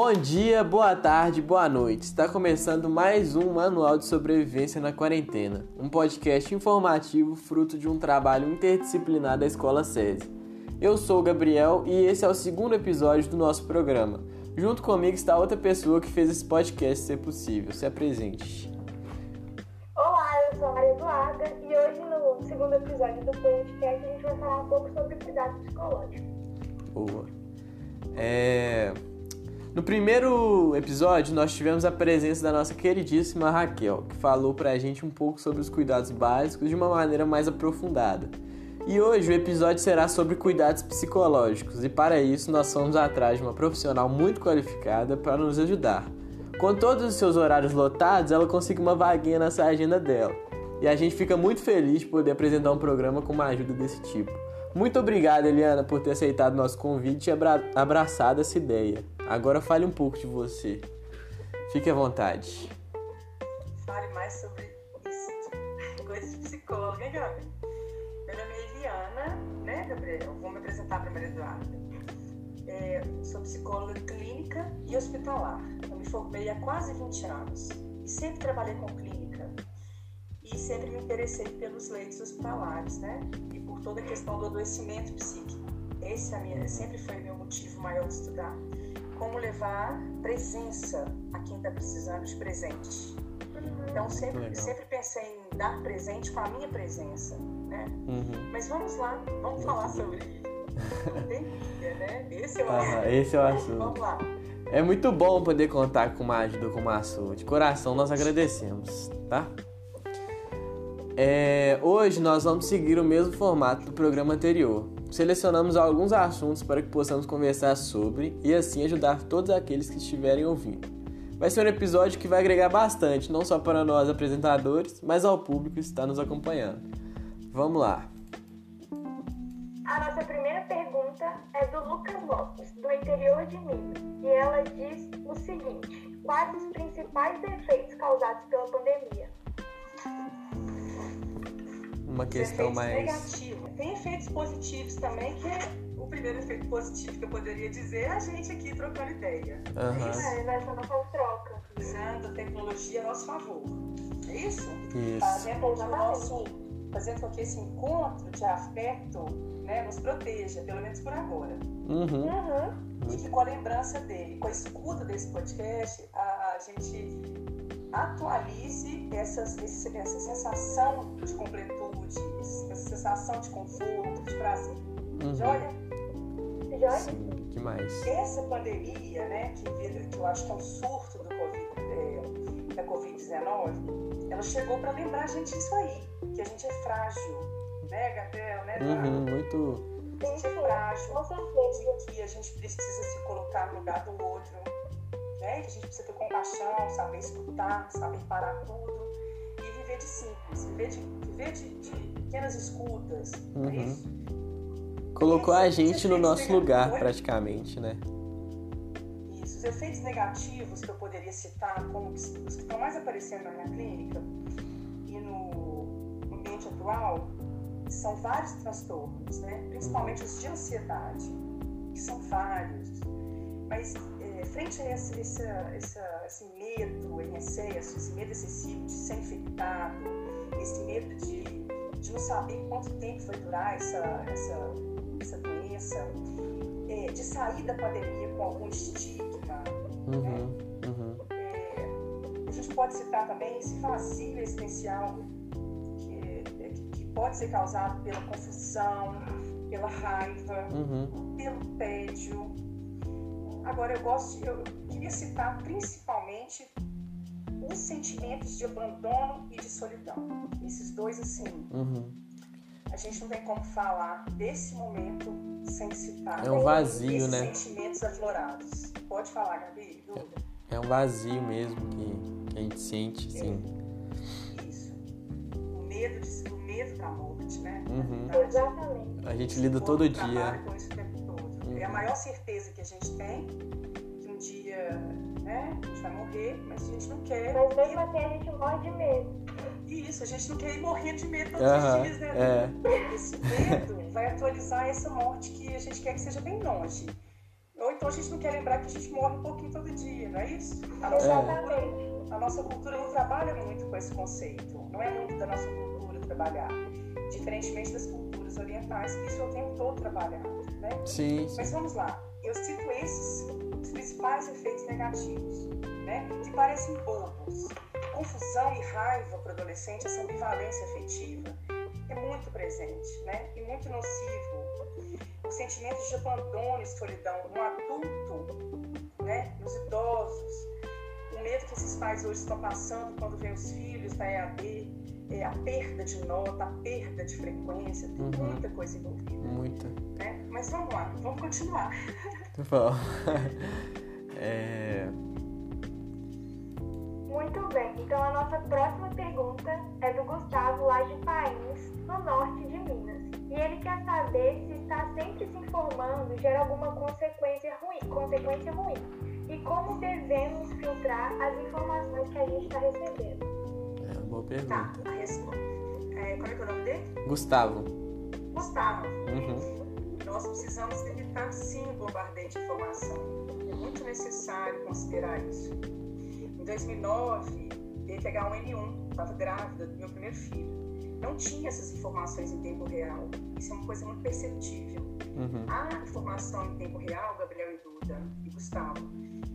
Bom dia, boa tarde, boa noite. Está começando mais um Manual de Sobrevivência na Quarentena, um podcast informativo fruto de um trabalho interdisciplinar da Escola SESI. Eu sou o Gabriel e esse é o segundo episódio do nosso programa. Junto comigo está outra pessoa que fez esse podcast ser possível. Se apresente. Olá, eu sou a Maria Eduarda e hoje no segundo episódio do podcast a gente vai falar um pouco sobre cuidado psicológico. Boa. É... No primeiro episódio, nós tivemos a presença da nossa queridíssima Raquel, que falou pra gente um pouco sobre os cuidados básicos de uma maneira mais aprofundada. E hoje o episódio será sobre cuidados psicológicos, e para isso nós fomos atrás de uma profissional muito qualificada para nos ajudar. Com todos os seus horários lotados, ela conseguiu uma vaguinha nessa agenda dela. E a gente fica muito feliz de poder apresentar um programa com uma ajuda desse tipo. Muito obrigado, Eliana, por ter aceitado nosso convite e abra abraçado essa ideia. Agora fale um pouco de você. Fique à vontade. Fale mais sobre isso. Coisa de psicóloga, hein, Gabi? Meu nome é Eliana, né, Gabriel? Vou me apresentar para Maria Eduarda. É, sou psicóloga clínica e hospitalar. Eu me formei há quase 20 anos e sempre trabalhei com clínica e sempre me interessei pelos leitos hospitalares, né? E por toda a questão do adoecimento psíquico. Esse é minha, sempre foi meu motivo maior de estudar. Como levar presença a quem está precisando de presente. Então sempre, sempre pensei em dar presente com a minha presença, né? Uhum. Mas vamos lá, vamos falar sobre pandemia, né? Esse é o Ah, assunto. esse é o assunto. Vamos lá. É muito bom poder contar com uma ajuda como a sua. De coração nós agradecemos, tá? É, hoje nós vamos seguir o mesmo formato do programa anterior. Selecionamos alguns assuntos para que possamos conversar sobre e assim ajudar todos aqueles que estiverem ouvindo. Vai ser um episódio que vai agregar bastante, não só para nós apresentadores, mas ao público que está nos acompanhando. Vamos lá. A nossa primeira pergunta é do Lucas Lopes, do interior de Minas, e ela diz o seguinte: Quais os principais defeitos causados pela pandemia? Uma questão mais. negativos. Tem efeitos positivos também, que é o primeiro efeito positivo que eu poderia dizer é a gente aqui trocando ideia. Aham. É, nessa nossa troca. Usando a tecnologia a nosso favor. É isso? Isso. Fazendo com que o nosso. Fazendo com que esse encontro de afeto né, nos proteja, pelo menos por agora. Uhum. Uhum. E que com a lembrança dele, com a escuta desse podcast, a, a gente atualize essas, esse- essa sensação de completude, essa sensação de conforto, de prazer. Uhum. Joia? Joia? Sim, que mais? Essa pandemia, né, que, que eu acho que é um surto do COVID, é, da Covid-19, ela chegou para lembrar a gente disso aí, que a gente é frágil, né, Gabriel, né? Uhum, muito. A gente é frágil, de que a gente precisa se colocar no lugar do outro, né? Que a gente precisa ter compaixão, saber escutar, saber parar tudo de simples, viver de, viver de, de pequenas escutas, é Uhum. isso? Colocou a gente no nosso lugar, Oi? praticamente, né? Isso. Os efeitos negativos que eu poderia citar como os que estão mais aparecendo na minha clínica e no ambiente atual são vários transtornos, né? principalmente os de ansiedade, que são vários. Mas é, frente a esse, esse, essa- esse medo em excesso, esse medo excessivo de ser infectado, esse medo de, de não saber quanto tempo vai durar essa, essa, essa doença, é, de sair da pandemia com algum estigma, Uhum, uhum, a gente pode citar também esse vazio existencial que, é- que pode ser causado pela confusão, pela raiva, uhum, pelo tédio. Agora eu gosto, eu queria citar principalmente os sentimentos de abandono e de solidão. Esses dois assim, uhum. a gente não tem como falar desse momento sem citar É um vazio, né? sentimentos aflorados. Pode falar, Gabi? Dúvida? É um vazio mesmo que, que a gente sente, sim. Isso. O medo, de, o medo da morte, né? Uhum. Exatamente. A gente lida todo dia. com isso todo. É a maior certeza que a gente tem que um dia, né, a gente vai morrer, mas a gente não quer. Mas mesmo assim a gente morre de medo. Isso, a gente não quer ir morrer de medo todos os dias, né? é. Esse medo vai atualizar essa morte que a gente quer que seja bem longe. Ou então a gente não quer lembrar que a gente morre um pouquinho todo dia, não é isso? A nossa, cultura, a nossa cultura não trabalha muito com esse conceito. Não é muito da nossa cultura trabalhar. Diferentemente das culturas orientais, que isso é o tempo todo trabalhado, né? Sim. Mas vamos lá. Eu cito esses os principais efeitos negativos, né? Que parecem bobos. Confusão e raiva para o adolescente, essa ambivalência afetiva, é muito presente, né? E muito nocivo o sentimento de abandono e solidão no adulto, né, nos idosos, medo que esses pais hoje estão passando quando vêm os filhos da EAD, é, a perda de nota, a perda de frequência, tem uhum. muita coisa envolvida. Muita. Né? Mas vamos lá, vamos continuar. Bom, é... Muito bem, então a nossa próxima pergunta é do Gustavo, lá de País, no norte de Minas. E ele quer saber se está sempre se informando gera alguma consequência ruim, consequência ruim. E como devemos filtrar as informações que a gente está recebendo. É uma boa pergunta. Tá, a resposta. É, qual é, é o nome dele? Gustavo. Gustavo. Uhum. Nós precisamos evitar sim o bombardeio de informação. É muito necessário considerar isso. Em 2009, teve H1N1, estava grávida do meu primeiro filho não tinha essas informações em tempo real. Isso é uma coisa muito perceptível. Uhum. A informação em tempo real, Gabriel e Duda e Gustavo,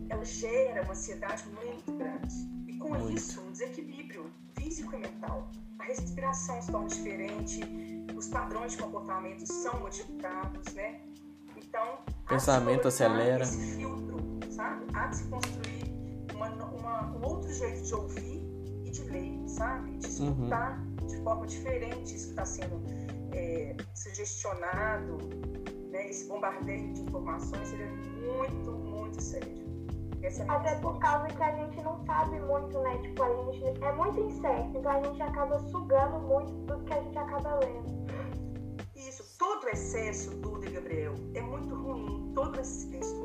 ela gera uma ansiedade muito grande. E com muito. isso, um desequilíbrio físico e mental. A respiração se torna diferente, os padrões de comportamento são modificados, né? Então, pensamento acelera. Esse filtro, sabe? Há de se construir uma, uma, um outro jeito de ouvir e de ler, sabe? De uhum. escutar. Uhum de forma diferente isso que está sendo é, sugestionado, né, esse bombardeio de informações, ele é muito, muito sério. É Até por causa que a gente não sabe muito, né? Tipo, a gente é muito incerto, então a gente acaba sugando muito do que a gente acaba lendo. Isso, todo excesso, Duda e Gabriel, é muito ruim. Todo excesso,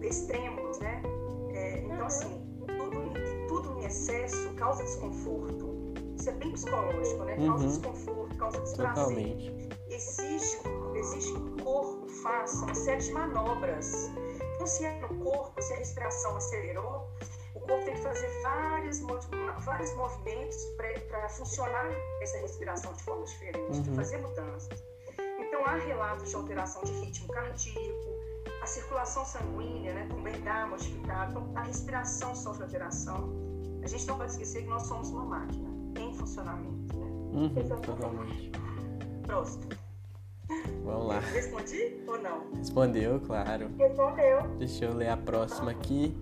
extremos, né? É, então, uhum. assim, tudo, tudo em excesso causa desconforto isso é bem psicológico, né? Causa uhum. desconforto, causa desprazer. Totalmente. Exige, exige que o corpo faça uma série de manobras. Então, se é no corpo, se a respiração acelerou, o corpo tem que fazer vários, vários movimentos para funcionar essa respiração de forma diferente, uhum. para fazer mudanças. Então, há relatos de alteração de ritmo cardíaco, a circulação sanguínea né, também dá modificada, então a respiração sofre alteração. A gente não pode esquecer que nós somos uma máquina em funcionamento, né? Uhum, totalmente. Próximo. Vamos lá. Respondi ou não? Respondeu, claro. Respondeu. Deixa eu ler a próxima aqui.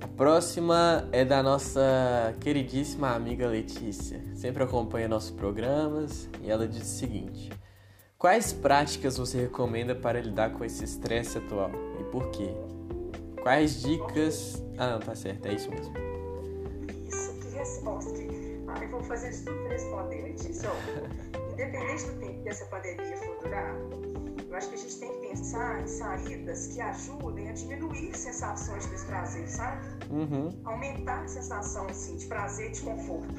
A próxima é da nossa queridíssima amiga Letícia. Sempre acompanha nossos programas e ela diz o seguinte: Quais práticas você recomenda para lidar com esse estresse atual e por quê? Quais dicas. Ah, não, tá certo, é isso mesmo. Fazer isso tudo para responder, Letícia. Independente do tempo que essa pandemia for durar, eu acho que a gente tem que pensar em saídas que ajudem a diminuir sensações de desprazer, sabe? Uhum. Aumentar a sensação assim, de prazer e de conforto.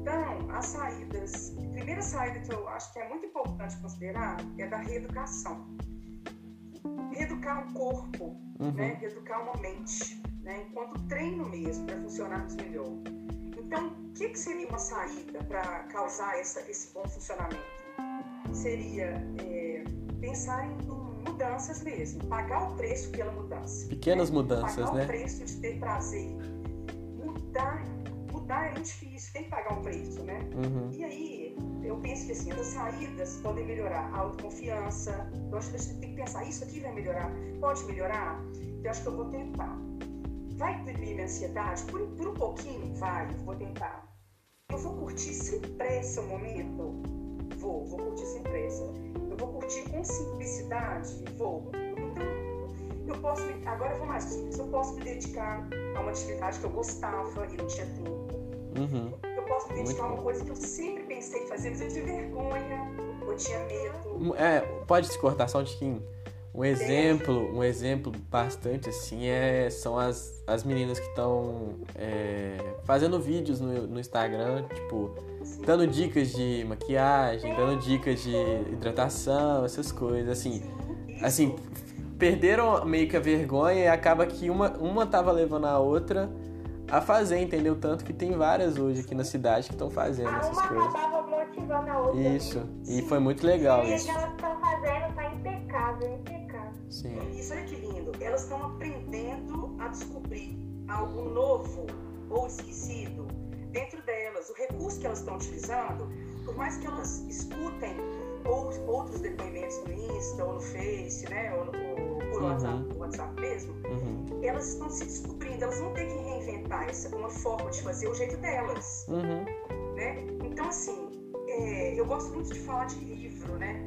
Então, as saídas. A primeira saída que eu acho que é muito importante considerar é da reeducação. Reeducar o corpo, uhum. né? reeducar uma mente, né? enquanto treino mesmo para funcionarmos melhor. Então, o que, que seria uma saída para causar essa, esse bom funcionamento? Seria é, pensar em mudanças mesmo, pagar o preço pela mudança. Pequenas né? mudanças, pagar né? Pagar o preço de ter prazer. Mudar, mudar é difícil, tem que pagar um preço, né? Uhum. E aí, eu penso que assim, as saídas podem melhorar a autoconfiança. Eu acho que a gente tem que pensar, isso aqui vai melhorar? Pode melhorar? Então, eu acho que eu vou tentar. Vai diminuir minha ansiedade? Por, por um pouquinho? Vai, vou tentar. Eu vou curtir sem pressa o momento? Vou, vou curtir sem pressa. Eu vou curtir com simplicidade? Vou. Então, eu posso, agora eu vou mais simples, eu posso me dedicar a uma atividade que eu gostava e não tinha tempo. Uhum. Eu posso me dedicar a uma coisa que eu sempre pensei em fazer, mas eu tive vergonha, eu tinha medo. É, pode se cortar só um tiquinho. Um exemplo, um exemplo bastante assim é são as, as meninas que estão é, fazendo vídeos no, no Instagram, tipo, dando dicas de maquiagem, dando dicas de hidratação, essas coisas, assim, assim, perderam meio que a vergonha e acaba que uma, uma tava levando a outra a fazer, entendeu? Tanto que tem várias hoje aqui na cidade que estão fazendo A essas uma coisas. acabava motivando a outra. Isso, e foi muito legal E isso. que elas estão fazendo tá impecável, impecável. Sim. Isso, olha que lindo. Elas estão aprendendo a descobrir algo novo ou esquecido dentro delas. O recurso que elas estão utilizando, por mais que elas escutem ou, outros depoimentos no Insta ou no Face, né? Ou, no- ou por Uhum. WhatsApp, no WhatsApp mesmo, Uhum. elas estão se descobrindo. Elas vão ter que reinventar essa uma forma de fazer o jeito delas. Uhum. né? Então, assim, é, eu gosto muito de falar de livro, né?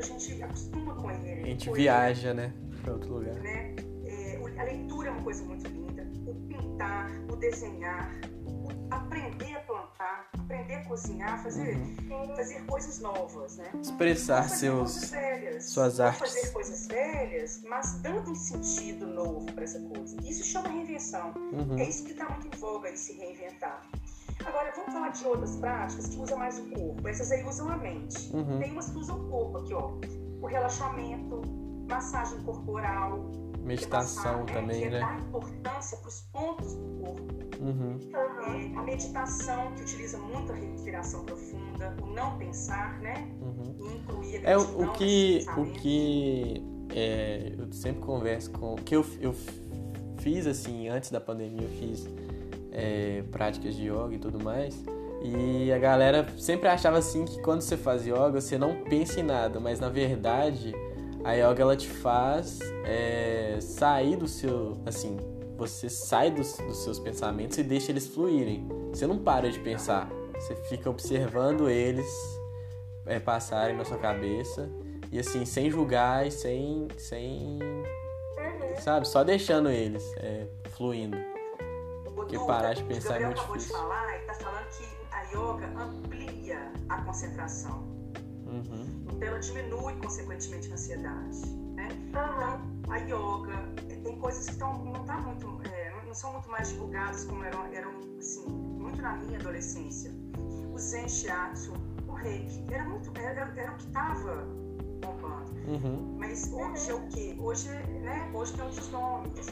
A gente acostuma com ele. A gente ele, viaja, né? Pra outro lugar. Né? É, a leitura é uma coisa muito linda. O pintar, o desenhar, o aprender a plantar, aprender a cozinhar, fazer, Uhum. fazer coisas novas, né? Expressar seus. velhas. suas artes. fazer coisas velhas, mas dando um sentido novo para essa coisa. Isso chama reinvenção. Uhum. É isso que está muito em voga de se reinventar. Agora, vamos falar de outras práticas que usam mais o corpo. Essas aí usam a mente. Uhum. Tem umas que usam o corpo aqui, ó. O relaxamento, massagem corporal. é Meditação massagem, também, que é né? dar importância para os pontos do corpo. Uhum. Aham. É, a meditação, que utiliza muito a respiração profunda, o não pensar, né? Uhum. E incluir a É o, o que o que é, eu sempre converso com que eu, eu fiz assim antes da pandemia eu fiz é, práticas de yoga e tudo mais e a galera sempre achava assim que quando você faz yoga você não pensa em nada mas na verdade a yoga ela te faz é, sair do seu assim você sai dos, dos seus pensamentos e deixa eles fluírem você não para de pensar você fica observando eles é, passarem na sua cabeça e assim, sem julgar e sem. sem. Uhum. sabe, só deixando eles é, fluindo. Duda, parar de o pensar é Gabriel muito acabou difícil. de falar, ele está falando que a yoga amplia a concentração. Uhum. Então ela diminui, consequentemente, a ansiedade. Né? Então, a yoga, eh, tem coisas que tão, não, tá muito, não- não são muito mais divulgadas como eram, eram assim, muito na minha adolescência. O Zen Shiatsu, o Reiki, era, muito, era, era o que estava bombando. Uhum. Mas hoje é o quê? Hoje, né, hoje tem outros nomes.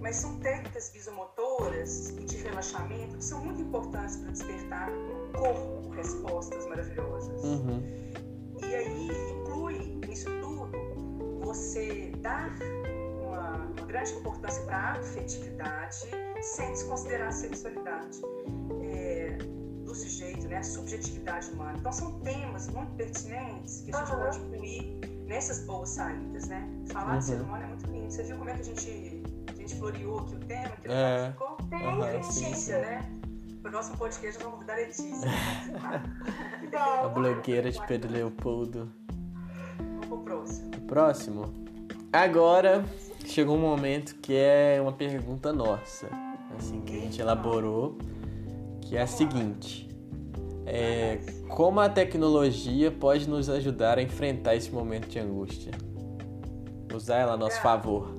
Mas são técnicas visomotoras e de relaxamento que são muito importantes para despertar no corpo respostas maravilhosas. Uhum. E aí inclui nisso tudo você dar uma, uma grande importância para a afetividade sem desconsiderar a sexualidade é, do sujeito, né, a subjetividade humana. Então são temas muito pertinentes que a gente Aham. pode incluir nessas boas saídas, né? Falar de ser Uhum. humano é muito lindo. Você viu como é que a gente, floreou aqui o tema, que É. ficou? Aham, E a sim, Letícia, né? Pro nosso podcast, nós vamos convidar a Letícia. A blogueira de Pedro Leopoldo. Vamos pro próximo. Próximo. Agora chegou um momento que é uma pergunta nossa, assim, que a gente elaborou, que é a seguinte. É, como a tecnologia pode nos ajudar a enfrentar esse momento de angústia? Usar ela a nosso favor.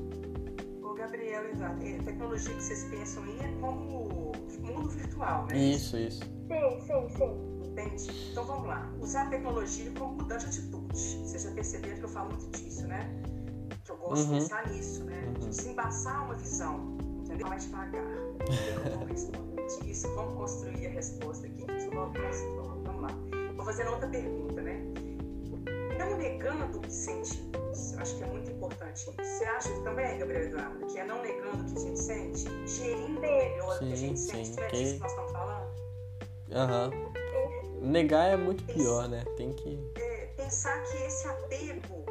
A tecnologia que vocês pensam aí é como mundo virtual, né? Isso, isso. Sim, sim, sim. Entende? Então vamos lá. Usar a tecnologia como mudante de atitude. Vocês já perceberam que eu falo muito disso, né? Que eu gosto Uhum. de pensar nisso, né? Uhum. De desembaçar uma visão, entendeu? Mais devagar. Vamos responder disso, vamos construir a resposta aqui. Vamos, lá. Vou fazer outra pergunta? Não negando o que sentimos. Acho que é muito importante isso. Você acha também, Gabriel Eduardo, que é não negando o que a gente sente, gerindo melhor o que a Sim, gente sim, sente? Não é que- disso que nós estamos falando? Aham. Negar é muito pior, né? Tem que. é, pensar que esse apego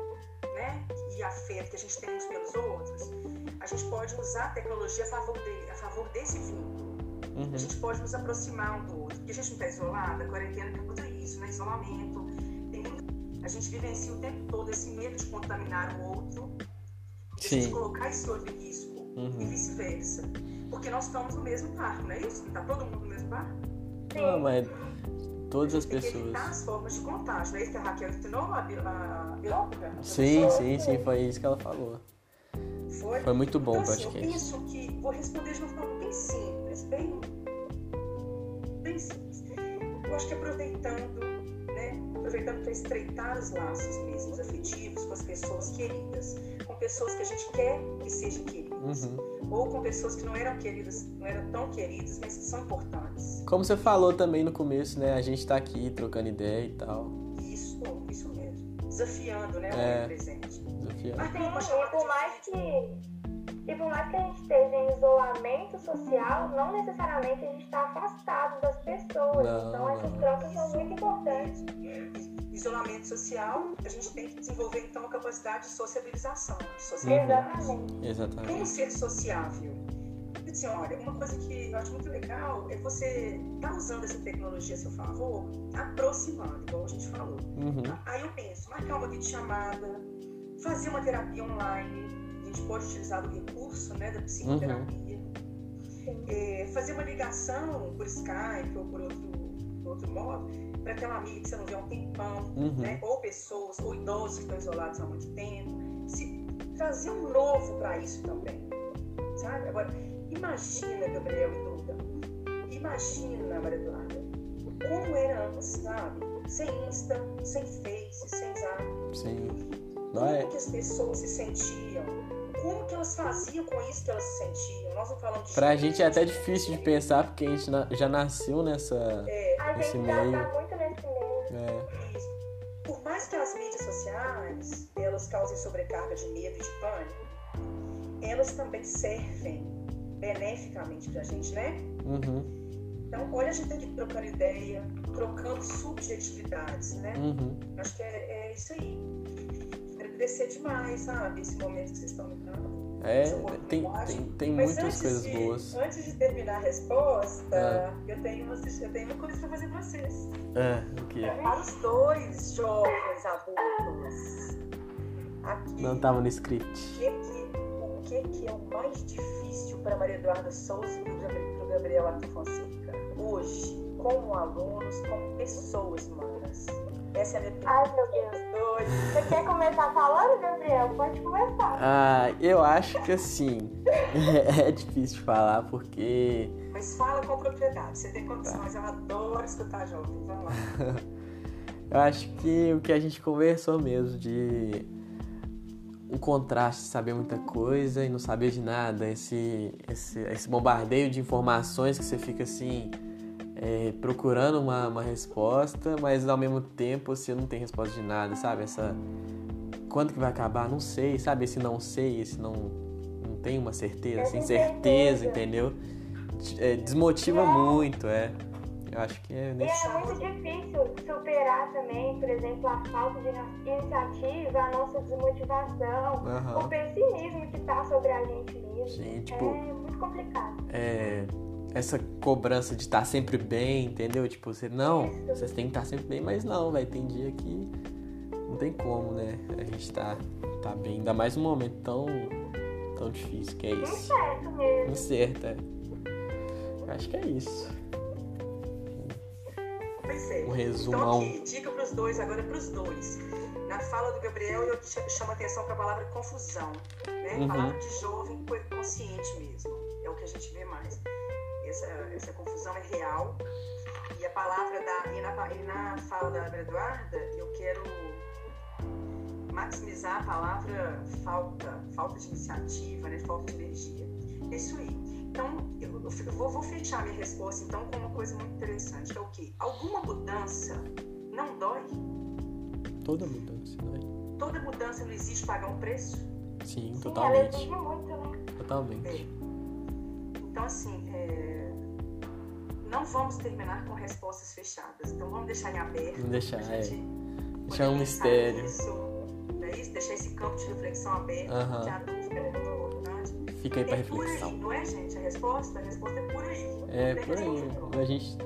né, e afeto que a gente tem uns pelos outros, a gente pode usar a tecnologia a favor, a favor desse vínculo. Uhum. A gente pode nos aproximar um do outro. Porque a gente não está isolado, a quarentena tem muito isso, né? Isolamento. A gente vivencia o tempo todo esse medo de contaminar o outro, de a gente Sim. colocar esse outro em risco e Uhum. vice-versa. Porque nós estamos no mesmo barco, não é isso? Está todo mundo no mesmo barco? Não, mas todas as Tem que pessoas. evitar as formas de contágio. Não é isso que a Raquel ensinou, a, Bi- a bióloga? a Sim, sim, sim, foi isso que ela falou. Foi? Foi muito bom o então, assim, eu podcast. penso que vou responder de uma forma bem simples, bem, bem simples. Eu acho que aproveitando? Aproveitando para estreitar os laços mesmo, os afetivos com as pessoas queridas, com pessoas que a gente quer que sejam queridas, uhum. ou com pessoas que não eram queridas, não eram tão queridas, mas que são importantes. Como você falou também no começo, né? A gente está aqui trocando ideia e tal. Isso, isso mesmo. Desafiando, né? O é, presente. Desafiando. Mas tem, e por mais que e por mais que a gente esteja em isolamento social, não necessariamente a gente está afastado das pessoas. Não, então essas trocas são muito importantes. Isolamento social, a gente tem que desenvolver então a capacidade de sociabilização. De sociabilidade. Exatamente. Exatamente. Como ser sociável? Assim, olha, uma coisa que eu acho muito legal é você estar tá usando essa tecnologia a seu favor, aproximando, igual a gente falou. Uhum. Aí eu penso, marcar uma videochamada, fazer uma terapia online, gente pode utilizar o recurso né, da psicoterapia. Uhum. É, fazer uma ligação por Skype ou por outro, por outro modo para aquela amiga que você não vê há um tempão, uhum. né? ou pessoas, ou idosos que estão isolados há muito tempo. Se, trazer um novo para isso também. Sabe? Agora, imagina, Gabriel e Duda, imagina, Maria Eduarda, como era antes, sabe? Sem Insta, sem Face, sem Zap. Sim. Como é... que as pessoas se sentiam? Como que elas faziam com isso que elas se sentiam? Nós não falamos de Pra gente é até difícil de pensar, porque a gente já nasceu nessa, é. nesse meio. A tá muito nesse meio. É. Isso. Por mais que as mídias sociais elas causem sobrecarga de medo e de pânico, elas também servem beneficamente pra gente, né? Uhum. Então, olha, a gente tem que ir trocando ideia, trocando subjetividades, né? Uhum. Acho que é, é isso aí agradecer demais, sabe, esse momento que vocês estão me dando. É, tem, tem, tem muitas coisas de, boas. Antes de terminar a resposta, é. eu, tenho uma, eu tenho uma coisa para fazer para vocês. É, o que? Para os dois jovens adultos. Aqui, Não estava no script. O que, que, o que, que é o mais difícil para Maria Eduarda Souza e para o Gabriel Arthur Fonseca? Hoje, como alunos, como pessoas humanas. Essa é a. Ai, meu Deus. Você quer começar falando, Gabriel? Pode começar. Ah, eu acho que assim. é difícil de falar porque. Mas fala com propriedade. Você tem condições. Tá. Eu adoro escutar jovem. Vamos lá. eu acho que o que a gente conversou mesmo de um contraste, saber muita coisa e não saber de nada, esse, esse, esse bombardeio de informações que você fica assim é, procurando uma, uma resposta, mas ao mesmo tempo você não tem resposta de nada, sabe? Essa quando que vai acabar? Não sei, sabe? Esse não sei, esse não não tem uma certeza, sem certeza, entendeu? É, desmotiva muito, é. Eu acho que é nesse... E é muito difícil superar também, por exemplo, a falta de iniciativa, a nossa desmotivação, uhum. o pessimismo que tá sobre a gente mesmo. Sim, tipo, é muito complicado. É, essa cobrança de estar sempre bem, entendeu? Tipo, você, não, vocês têm que estar sempre bem, mas não, vai tem dia que não tem como, né? A gente tá, tá bem, ainda mais num momento tão, tão difícil que é isso. Incerto mesmo. Incerto, é. Acho que é isso. É. Um resumão. Então, aqui, dica pros dois, agora pros dois. Na fala do Gabriel, eu chamo atenção para a palavra confusão, né? Uhum. Palavra de jovem consciente mesmo. É o que a gente vê mais essa, essa confusão é real. E a palavra da. E na, e na fala da Eduarda, eu quero maximizar a palavra falta, falta de iniciativa, né? falta de energia. É isso aí. Então, eu, eu vou, vou, fechar minha resposta então com uma coisa muito interessante, que é o quê? Alguma mudança não dói? Toda mudança dói. Toda mudança não existe pagar um preço? Sim, totalmente. Sim, muito, né? Totalmente. É. Então, assim, é não vamos terminar com respostas fechadas. Então vamos deixar em aberto. Vamos deixar, é. Deixar um mistério. Isso, é isso? Deixar esse campo de reflexão aberto, uhum. que a dúvida é muito importante. Fica aí pra é reflexão. Aí, não é, gente? A resposta, a resposta é por aí. É, por aí. A gente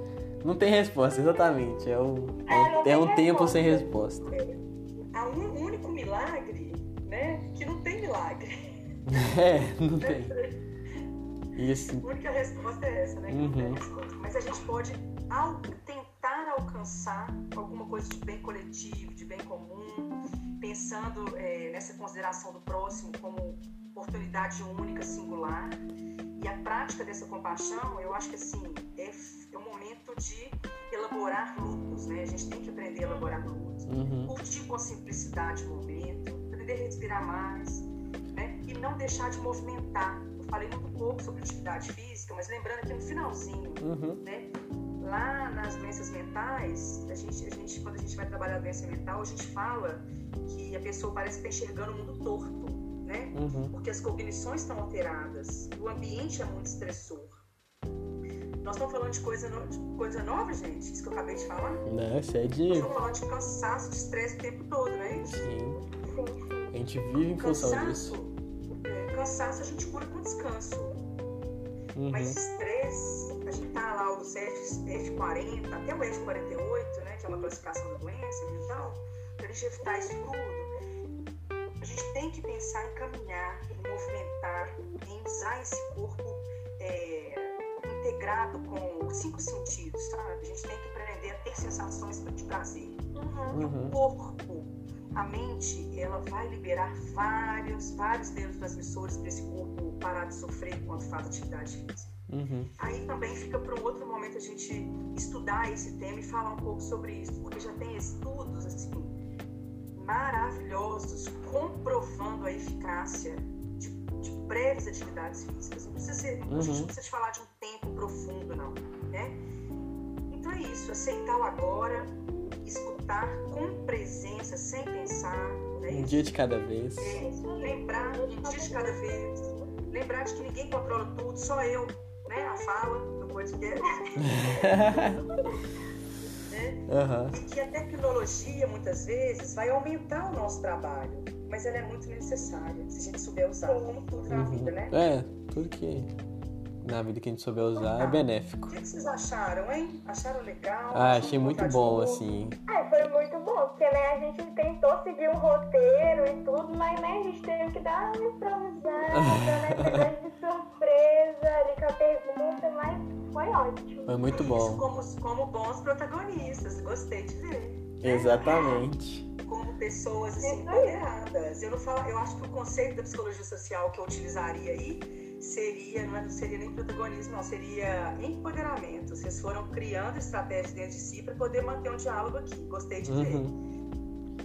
não tem resposta, exatamente. É, um, é, é um tempo sem resposta. É. Há um único milagre, né? Que não tem milagre. É, não tem. Isso. A única resposta é essa, né? Uhum. Mas a gente pode ao, tentar alcançar alguma coisa de bem coletivo, de bem comum, pensando é, nessa consideração do próximo como oportunidade única, singular. E a prática dessa compaixão, eu acho que assim, é, é o momento de elaborar lutos, né? A gente tem que aprender a elaborar lutos Uhum. Curtir com simplicidade o momento, aprender a respirar mais, né? E não deixar de movimentar. Falei muito pouco sobre atividade física, mas lembrando aqui no finalzinho, Uhum. né? Lá nas doenças mentais, a gente, a gente, quando a gente vai trabalhar a doença mental, a gente fala que a pessoa parece que está enxergando o mundo torto, né? Uhum. Porque as cognições estão alteradas, o ambiente é muito estressor. Nós estamos falando de coisa, no- de coisa nova, gente, isso que eu acabei de falar. Não, isso é Nós de. estamos falando de cansaço, de estresse o tempo todo, é isso? Sim. Sim. A gente vive em função disso. Cansaço, é, cansaço a gente cura com descanso. Uhum. Mas estresse, a gente tá lá os F, F40, até o F48, né, que é uma classificação da doença mental, para a gente evitar isso tudo, a gente tem que pensar em caminhar, em movimentar, em usar esse corpo é, integrado com os cinco sentidos, sabe? A gente tem que aprender a ter sensações de prazer. Uhum. E Uhum. o corpo, a mente, ela vai liberar vários, vários neurotransmissores para esse corpo parar de sofrer enquanto faz atividade física. Uhum. Aí também fica para um outro momento a gente estudar esse tema e falar um pouco sobre isso, porque já tem estudos assim maravilhosos comprovando a eficácia de, de breves atividades físicas. Não precisa ser, a gente Uhum. não precisa falar de um tempo profundo, não, né? Então é isso, aceitar o agora, escutar com presença, sem pensar, né? Um dia de cada vez. É, lembrar um dia de cada vez, lembrar de que ninguém controla tudo, só eu, né? A fala no podcast, né? Aham. E que a tecnologia muitas vezes vai aumentar o nosso trabalho, mas ela é muito necessária se a gente souber usar, como tudo na vida, né? É, tudo que na vida que a gente souber usar é benéfico. O que vocês acharam, hein? Acharam legal? Ah, achei muito bom, assim. É, foi muito bom, porque né, a gente tentou seguir um roteiro e tudo, mas né, a gente teve que dar uma improvisada, né? Pegar de surpresa ali com a pergunta, mas foi ótimo. Foi muito Isso bom. como, como bons protagonistas, gostei de ver. Exatamente. Como pessoas assim, Isso empoderadas. Eu não falo, eu acho que o conceito da psicologia social que eu utilizaria aí seria, não é- não seria nem protagonismo, não, seria empoderamento. Vocês foram criando estratégias dentro de si para poder manter um diálogo aqui. Gostei de ver. Uhum.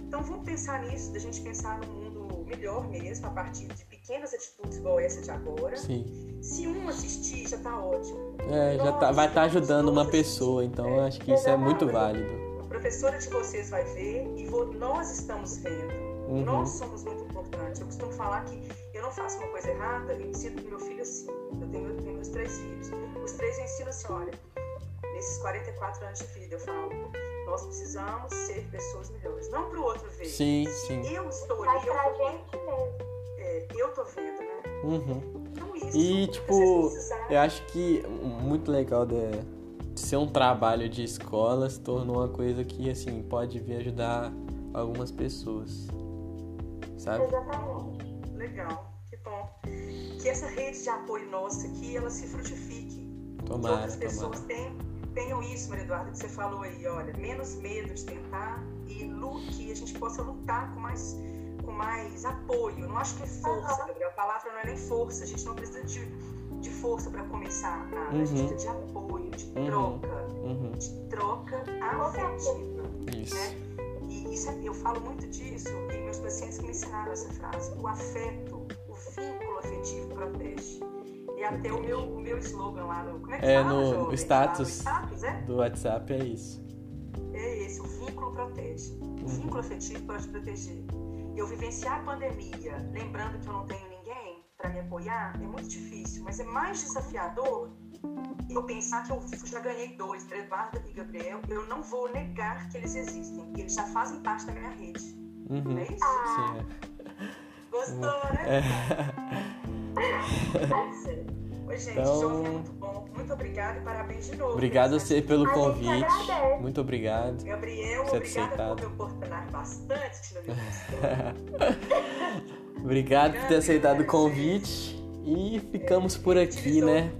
Então vamos pensar nisso, da gente pensar no mundo melhor mesmo, a partir de pequenas atitudes igual essa de agora. Sim. Se um assistir, já tá ótimo. É, já tá, vai estar ajudando uma pessoa, então eu acho que isso é muito válido. A professora de vocês vai ver e vo- nós estamos vendo. Uhum. Nós somos muito importantes. Eu costumo falar que eu não faço uma coisa errada, eu ensino pro meu filho assim. Eu tenho, eu tenho meus três filhos. Os três eu ensino assim, olha, nesses 44 anos de vida, eu falo, nós precisamos ser pessoas melhores. Não pro outro ver. Sim, sim. Eu estou Mas ali, eu pra tô, gente mesmo. é, eu tô vendo, né? Uhum. Então isso. E, tipo, Eu acho que muito legal de, de ser um trabalho de escola se tornou uma coisa que, assim, pode vir ajudar algumas pessoas. Sabe? Exatamente. Legal, que. Que essa rede de apoio nossa aqui, ela se frutifique. que Tomara, outras pessoas tenham, tenham isso, Maria Eduarda, que você falou aí, olha, menos medo de tentar e lu- que a gente possa lutar com mais, com mais apoio. Não acho que é força. Gabriel. A palavra não é nem força. A gente não precisa de, de força para começar nada. A Uhum. gente precisa de apoio, de Uhum. troca, Uhum. de troca afetiva. Isso. né? E isso é- eu falo muito disso e meus pacientes que me ensinaram essa frase. O afeto, o vínculo afetivo protege. E até o meu, o meu slogan lá no. Como é que É, fala, no jovem? status. Lá no status, é? Do WhatsApp é isso. É esse, o vínculo protege. O Uhum. vínculo afetivo pode proteger. Eu vivenciar a pandemia, lembrando que eu não tenho ninguém para me apoiar, é muito difícil, mas é mais desafiador eu pensar que eu já ganhei dois, Eduardo e Gabriel, eu não vou negar que eles existem, eles já fazem parte da minha rede. Uhum. Não é isso? Ah, Sim, Gostou, né? é. Oi, gente, Então- o jogo é muito bom. Muito obrigada e parabéns de novo. Obrigado a você pelo A convite. Muito obrigado. Gabriel, Você ter obrigada aceitado. por me oportunar bastante no meu Obrigado por ter aceitado o convite. E ficamos por aqui, né?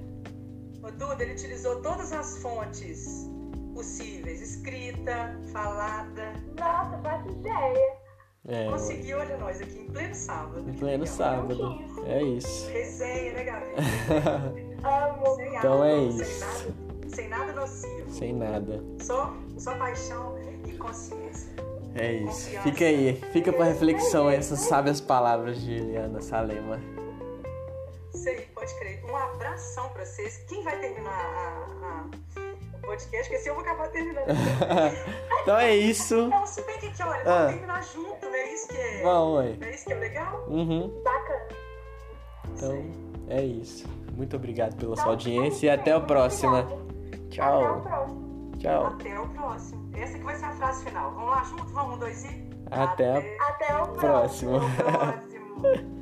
O Duda, ele utilizou todas as fontes possíveis, escrita, falada. Nossa, faço ideia. É, Conseguiu, olha nós aqui em pleno sábado. em pleno sábado. É isso. Resenha, né, Gabi? Amo. Sem Então é álcool, isso. Sem nada, sem nada nocivo. Sem nada. Só, só paixão e consciência. É isso. Confiança. Fica aí. Fica pra reflexão essas sábias palavras de Eliana Salema. Isso aí, pode crer. Um abração pra vocês. Quem vai terminar a- a- podcast? Porque se eu vou acabar terminando. então é isso. Se bem que aqui, olha, Ah. vamos terminar junto, não é isso que é. Vamos aí. Não é isso que é legal? Uhum. Bacana. Então é isso. Muito obrigado pela sua Então, audiência e é até a próxima. Muito obrigada. Até o Tchau. próximo. Tchau. Até o próximo. Essa que vai ser a frase final. Vamos lá junto? Vamos, um, dois e. Até a Até o próximo. Até próximo.